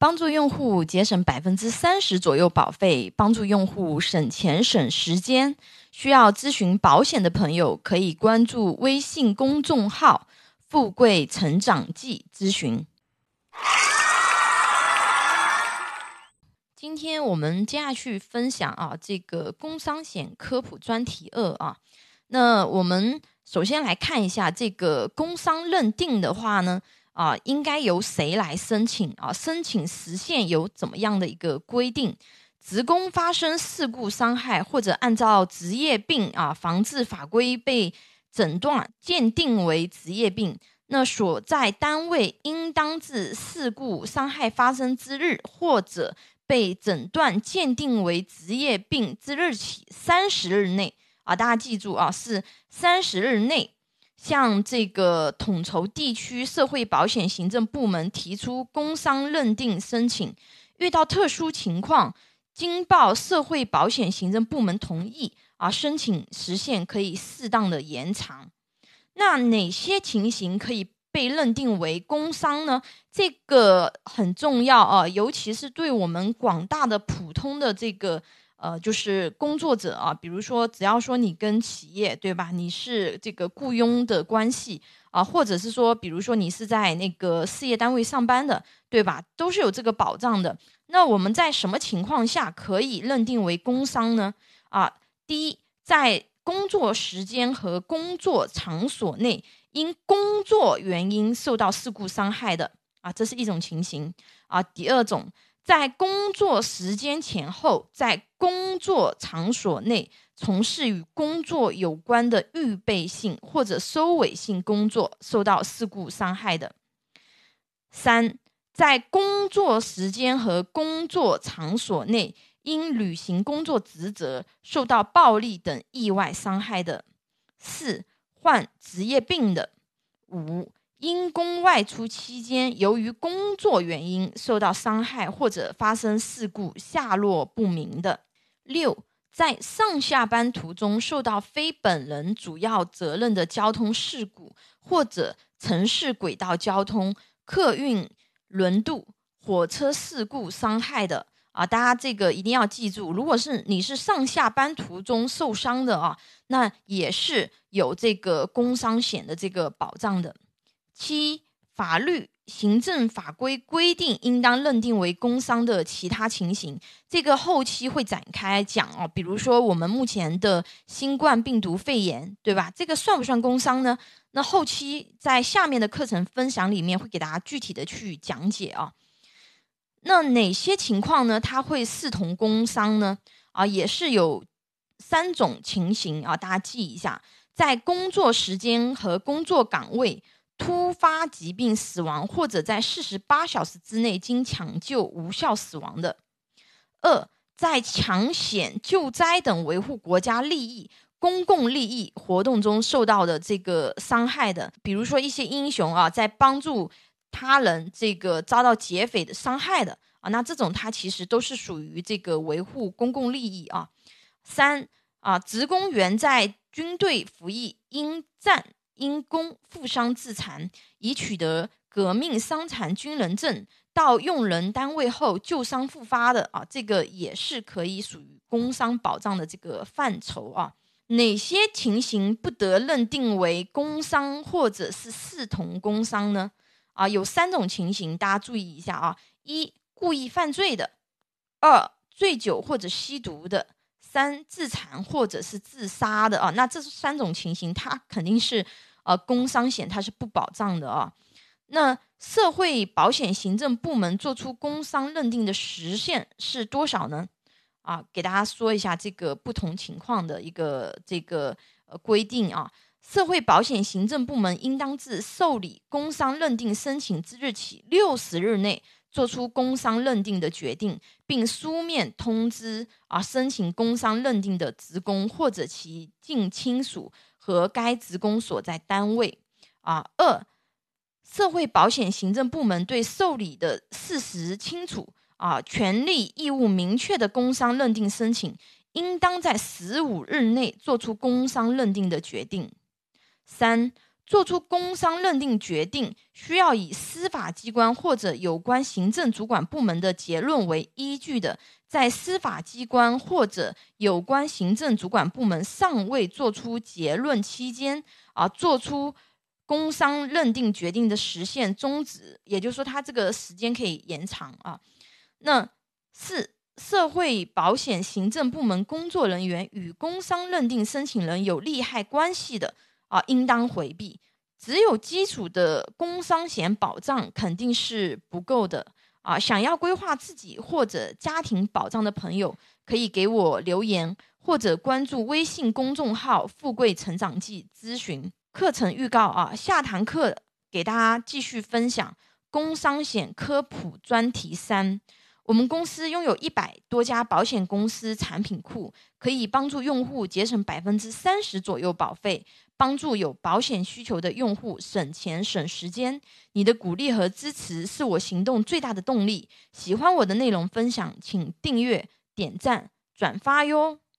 帮助用户节省百分之三十左右保费，帮助用户省钱省时间。需要咨询保险的朋友，可以关注微信公众号“富贵成长记”咨询。今天我们接下去分享啊，这个工伤险科普专题二啊。那我们首先来看一下这个工伤认定的话呢。啊，应该由谁来申请啊？申请时限有怎么样的一个规定？职工发生事故伤害，或者按照职业病啊防治法规被诊断鉴定为职业病，那所在单位应当自事故伤害发生之日，或者被诊断鉴定为职业病之日起三十日内啊，大家记住啊，是三十日内。向这个统筹地区社会保险行政部门提出工伤认定申请，遇到特殊情况，经报社会保险行政部门同意啊，申请时限可以适当的延长。那哪些情形可以被认定为工伤呢？这个很重要啊，尤其是对我们广大的普通的这个。呃，就是工作者啊，比如说，只要说你跟企业对吧，你是这个雇佣的关系啊，或者是说，比如说你是在那个事业单位上班的，对吧，都是有这个保障的。那我们在什么情况下可以认定为工伤呢？啊，第一，在工作时间和工作场所内因工作原因受到事故伤害的啊，这是一种情形啊。第二种。在工作时间前后，在工作场所内从事与工作有关的预备性或者收尾性工作，受到事故伤害的；三，在工作时间和工作场所内因履行工作职责受到暴力等意外伤害的；四，患职业病的；五。因公外出期间，由于工作原因受到伤害或者发生事故，下落不明的；六，在上下班途中受到非本人主要责任的交通事故，或者城市轨道交通、客运轮渡、火车事故伤害的啊，大家这个一定要记住，如果是你是上下班途中受伤的啊，那也是有这个工伤险的这个保障的。七、法律、行政法规规定应当认定为工伤的其他情形，这个后期会展开讲哦。比如说，我们目前的新冠病毒肺炎，对吧？这个算不算工伤呢？那后期在下面的课程分享里面会给大家具体的去讲解啊。那哪些情况呢？它会视同工伤呢？啊，也是有三种情形啊，大家记一下，在工作时间和工作岗位。突发疾病死亡，或者在四十八小时之内经抢救无效死亡的；二，在抢险、救灾等维护国家利益、公共利益活动中受到的这个伤害的，比如说一些英雄啊，在帮助他人这个遭到劫匪的伤害的啊，那这种他其实都是属于这个维护公共利益啊。三啊，职工员在军队服役应战。因公负伤致残，已取得革命伤残军人证，到用人单位后旧伤复发的啊，这个也是可以属于工伤保障的这个范畴啊。哪些情形不得认定为工伤或者是视同工伤呢？啊，有三种情形，大家注意一下啊：一、故意犯罪的；二、醉酒或者吸毒的；三、自残或者是自杀的啊。那这三种情形，它肯定是。呃，工伤险它是不保障的啊。那社会保险行政部门做出工伤认定的时限是多少呢？啊，给大家说一下这个不同情况的一个这个呃规定啊。社会保险行政部门应当自受理工伤认定申请之日起六十日内做出工伤认定的决定，并书面通知啊申请工伤认定的职工或者其近亲属。和该职工所在单位，啊，二，社会保险行政部门对受理的事实清楚，啊，权利义务明确的工伤认定申请，应当在十五日内做出工伤认定的决定。三，做出工伤认定决定，需要以司法机关或者有关行政主管部门的结论为依据的，在司法机关或者有关行政主管部门尚未做出结论期间，啊，做出工伤认定决定的时限终止，也就是说，它这个时间可以延长啊。那四，社会保险行政部门工作人员与工伤认定申请人有利害关系的。啊，应当回避。只有基础的工伤险保障肯定是不够的啊！想要规划自己或者家庭保障的朋友，可以给我留言或者关注微信公众号“富贵成长记”咨询课程预告啊。下堂课给大家继续分享工伤险科普专题三。我们公司拥有一百多家保险公司产品库，可以帮助用户节省百分之三十左右保费。帮助有保险需求的用户省钱省时间，你的鼓励和支持是我行动最大的动力。喜欢我的内容分享，请订阅、点赞、转发哟。